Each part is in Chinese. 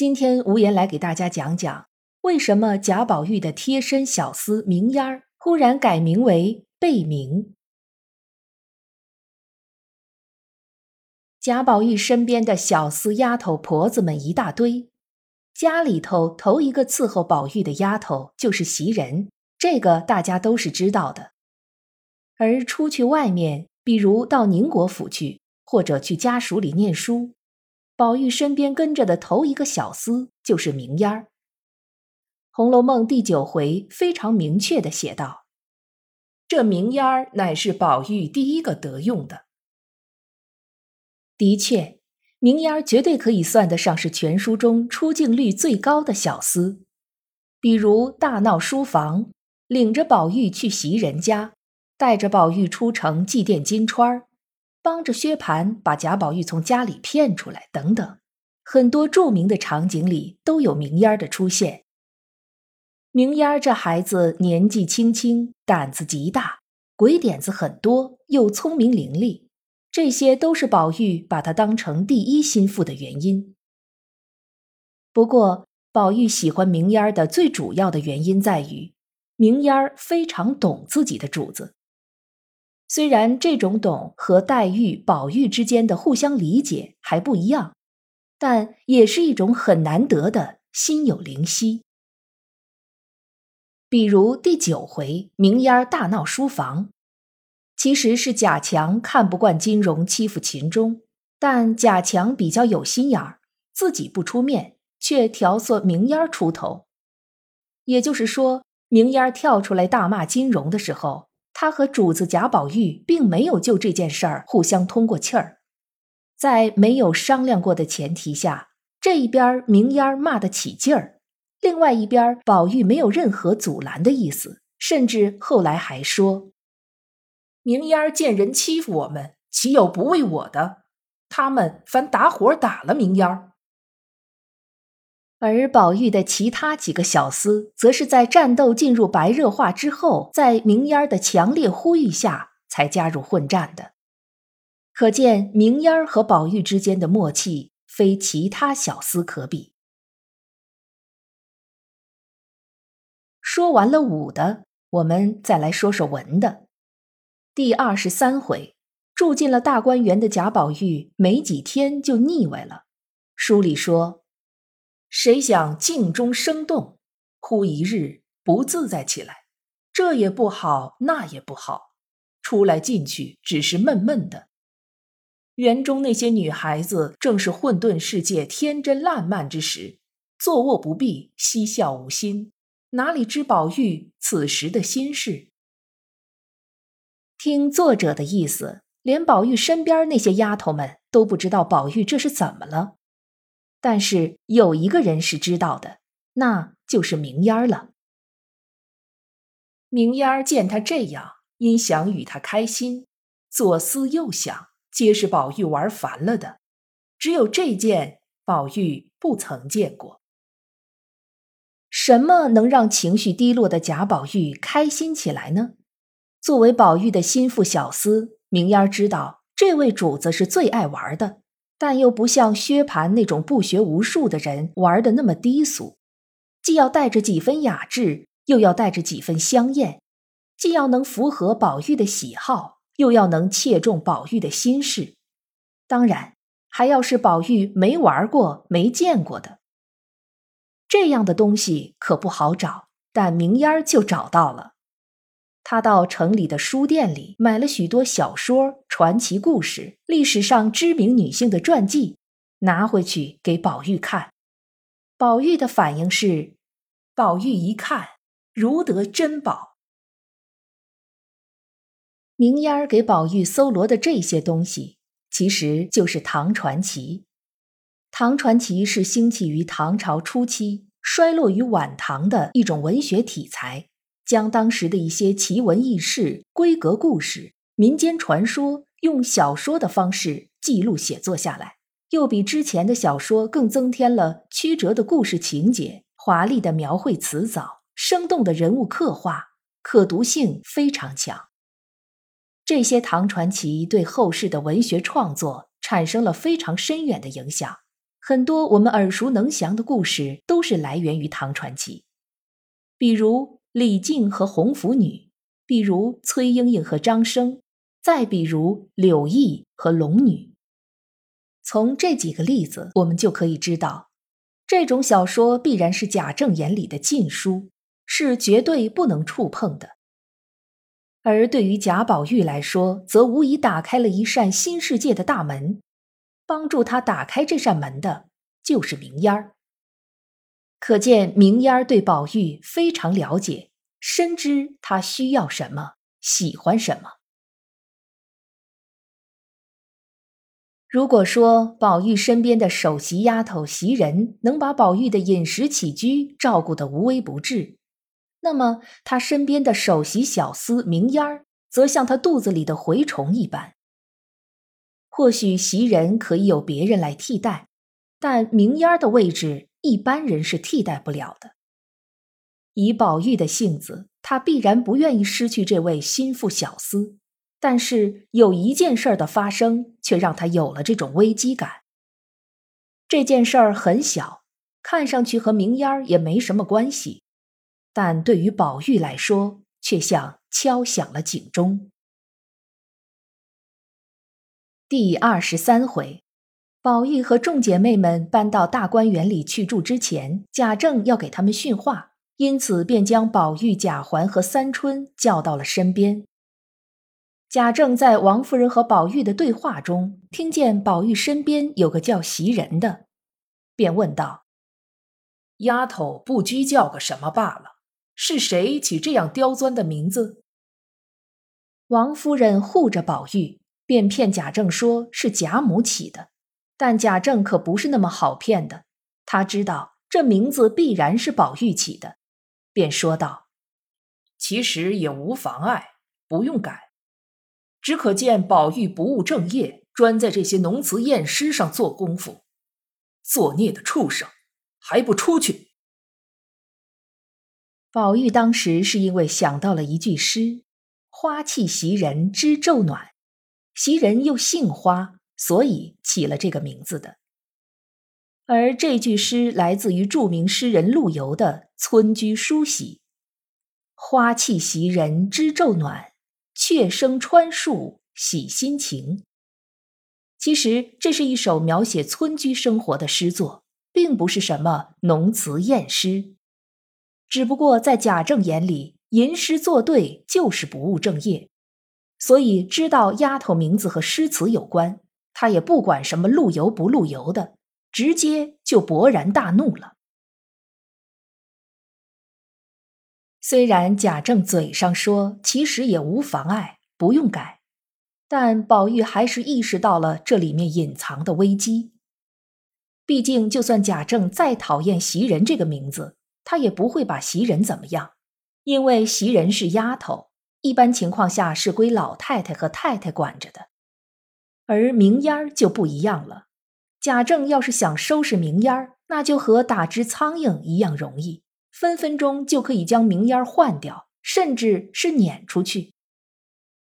今天无言来给大家讲讲，为什么贾宝玉的贴身小厮明烟儿忽然改名为贝明。贾宝玉身边的小厮丫头婆子们一大堆。家里头头一个伺候宝玉的丫头就是袭人，这个大家都是知道的。而出去外面，比如到宁国府去，或者去家属里念书，宝玉身边跟着的头一个小厮就是明烟儿。《红楼梦》第九回非常明确的写道：“这明烟儿乃是宝玉第一个得用的。”的确。明烟儿绝对可以算得上是全书中出镜率最高的小厮，比如大闹书房，领着宝玉去袭人家，带着宝玉出城祭奠金钏儿，帮着薛蟠把贾宝玉从家里骗出来，等等，很多著名的场景里都有明烟儿的出现。明烟儿这孩子年纪轻轻，胆子极大，鬼点子很多，又聪明伶俐。这些都是宝玉把他当成第一心腹的原因。不过，宝玉喜欢明烟儿的最主要的原因在于，明烟儿非常懂自己的主子。虽然这种懂和黛玉、宝玉之间的互相理解还不一样，但也是一种很难得的心有灵犀。比如第九回，明烟儿大闹书房。其实是贾强看不惯金荣欺负秦钟，但贾强比较有心眼儿，自己不出面，却挑唆明烟儿出头。也就是说，明烟儿跳出来大骂金荣的时候，他和主子贾宝玉并没有就这件事儿互相通过气儿，在没有商量过的前提下，这一边明烟骂得起劲儿，另外一边宝玉没有任何阻拦的意思，甚至后来还说。明烟见人欺负我们，岂有不为我的？他们反打火打了明烟。而宝玉的其他几个小厮，则是在战斗进入白热化之后，在明烟儿的强烈呼吁下才加入混战的。可见明烟儿和宝玉之间的默契，非其他小厮可比。说完了武的，我们再来说说文的。第二十三回，住进了大观园的贾宝玉没几天就腻歪了。书里说，谁想静中生动，忽一日不自在起来，这也不好，那也不好，出来进去只是闷闷的。园中那些女孩子正是混沌世界天真烂漫之时，坐卧不避，嬉笑无心，哪里知宝玉此时的心事？听作者的意思，连宝玉身边那些丫头们都不知道宝玉这是怎么了。但是有一个人是知道的，那就是明烟儿了。明烟儿见他这样，因想与他开心，左思右想，皆是宝玉玩烦了的。只有这件，宝玉不曾见过。什么能让情绪低落的贾宝玉开心起来呢？作为宝玉的心腹小厮，明烟儿知道这位主子是最爱玩的，但又不像薛蟠那种不学无术的人玩的那么低俗，既要带着几分雅致，又要带着几分香艳，既要能符合宝玉的喜好，又要能切中宝玉的心事，当然还要是宝玉没玩过、没见过的。这样的东西可不好找，但明烟儿就找到了。他到城里的书店里买了许多小说、传奇故事、历史上知名女性的传记，拿回去给宝玉看。宝玉的反应是：宝玉一看，如得珍宝。明烟儿给宝玉搜罗的这些东西，其实就是唐传奇。唐传奇是兴起于唐朝初期，衰落于晚唐的一种文学题材，将当时的一些奇闻异事、闺阁故事、民间传说，用小说的方式记录写作下来，又比之前的小说更增添了曲折的故事情节、华丽的描绘词藻、生动的人物刻画，可读性非常强。这些唐传奇对后世的文学创作产生了非常深远的影响。很多我们耳熟能详的故事都是来源于唐传奇，比如李靖和红拂女，比如崔莺莺和张生，再比如柳毅和龙女。从这几个例子，我们就可以知道，这种小说必然是贾政眼里的禁书，是绝对不能触碰的。而对于贾宝玉来说，则无疑打开了一扇新世界的大门。帮助他打开这扇门的，就是明烟儿。可见明烟儿对宝玉非常了解，深知他需要什么，喜欢什么。如果说宝玉身边的首席丫头袭人能把宝玉的饮食起居照顾得无微不至，那么他身边的首席小厮明烟儿，则像他肚子里的蛔虫一般。或许袭人可以有别人来替代，但明烟儿的位置一般人是替代不了的。以宝玉的性子，他必然不愿意失去这位心腹小厮。但是有一件事的发生，却让他有了这种危机感。这件事儿很小，看上去和明烟儿也没什么关系，但对于宝玉来说，却像敲响了警钟。第二十三回，宝玉和众姐妹们搬到大观园里去住之前，贾政要给他们训话，因此便将宝玉、贾环和三春叫到了身边。贾政在王夫人和宝玉的对话中，听见宝玉身边有个叫袭人的，便问道：“丫头不拘叫个什么罢了？是谁起这样刁钻的名字？”王夫人护着宝玉。便骗贾政说是贾母起的，但贾政可不是那么好骗的。他知道这名字必然是宝玉起的，便说道：“其实也无妨碍，不用改。只可见宝玉不务正业，专在这些浓词艳诗上做功夫。作孽的畜生，还不出去！”宝玉当时是因为想到了一句诗：“花气袭人知昼暖。”袭人又姓花，所以起了这个名字的。而这句诗来自于著名诗人陆游的《村居书喜》：“花气袭人知昼暖，雀声穿树喜心情。”其实这是一首描写村居生活的诗作，并不是什么浓词艳诗。只不过在贾政眼里，吟诗作对就是不务正业。所以知道丫头名字和诗词有关，他也不管什么陆游不陆游的，直接就勃然大怒了。虽然贾政嘴上说其实也无妨碍，不用改，但宝玉还是意识到了这里面隐藏的危机。毕竟，就算贾政再讨厌袭人这个名字，他也不会把袭人怎么样，因为袭人是丫头。一般情况下是归老太太和太太管着的，而明烟儿就不一样了。贾政要是想收拾明烟儿，那就和打只苍蝇一样容易，分分钟就可以将明烟儿换掉，甚至是撵出去。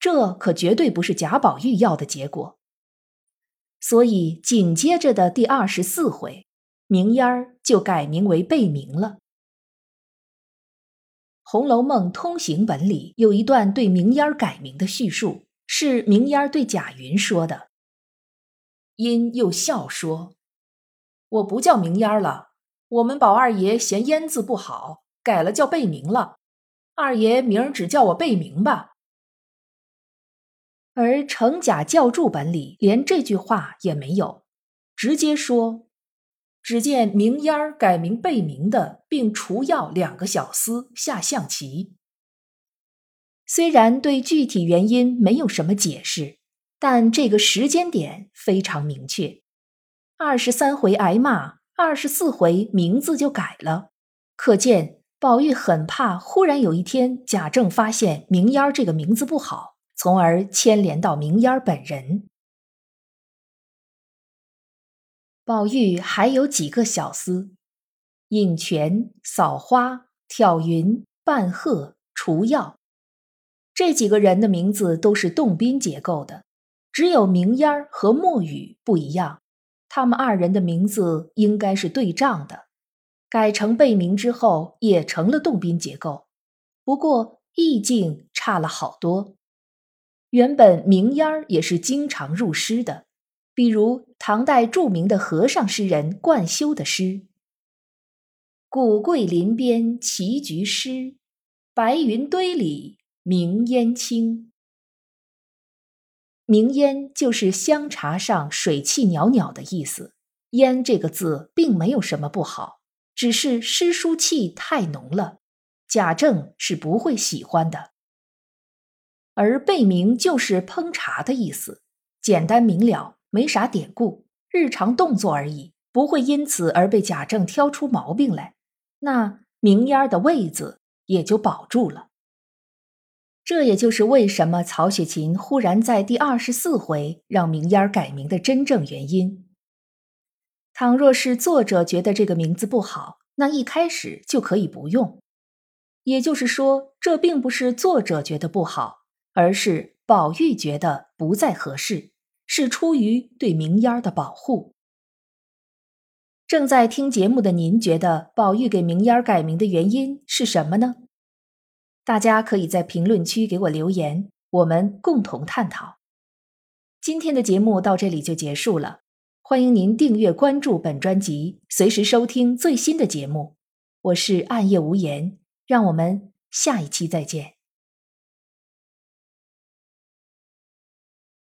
这可绝对不是贾宝玉要的结果。所以紧接着的第二十四回，明烟儿就改名为贝明了。《红楼梦》通行本里有一段对明烟儿改名的叙述，是明烟儿对贾云说的。因又笑说：“我不叫明烟儿了，我们宝二爷嫌烟字不好，改了叫贝明了。二爷明儿只叫我贝明吧。”而《程甲教注本》里连这句话也没有，直接说。只见明烟儿改名贝明的，并除药两个小厮下象棋。虽然对具体原因没有什么解释，但这个时间点非常明确。二十三回挨骂，二十四回名字就改了。可见宝玉很怕，忽然有一天贾政发现明烟儿这个名字不好，从而牵连到明烟儿本人。宝玉还有几个小厮：饮泉、扫花、挑云、伴鹤、除药。这几个人的名字都是动宾结构的，只有明烟儿和墨雨不一样。他们二人的名字应该是对仗的，改成被名之后也成了动宾结构，不过意境差了好多。原本明烟儿也是经常入诗的，比如唐代著名的和尚诗人冠休的诗：“古桂林边棋局诗，白云堆里。”明烟清，明烟就是香茶上水气袅袅的意思。烟这个字并没有什么不好，只是诗书气太浓了，贾政是不会喜欢的。而被名就是烹茶的意思，简单明了，没啥典故，日常动作而已，不会因此而被贾政挑出毛病来。那茗烟的位子也就保住了。这也就是为什么曹雪芹忽然在第二十四回让明烟改名的真正原因。倘若是作者觉得这个名字不好，那一开始就可以不用。也就是说，这并不是作者觉得不好，而是宝玉觉得不再合适，是出于对明烟的保护。正在听节目的您觉得宝玉给明烟改名的原因是什么呢？大家可以在评论区给我留言，我们共同探讨。今天的节目到这里就结束了，欢迎您订阅关注本专辑，随时收听最新的节目。我是暗夜无言，让我们下一期再见。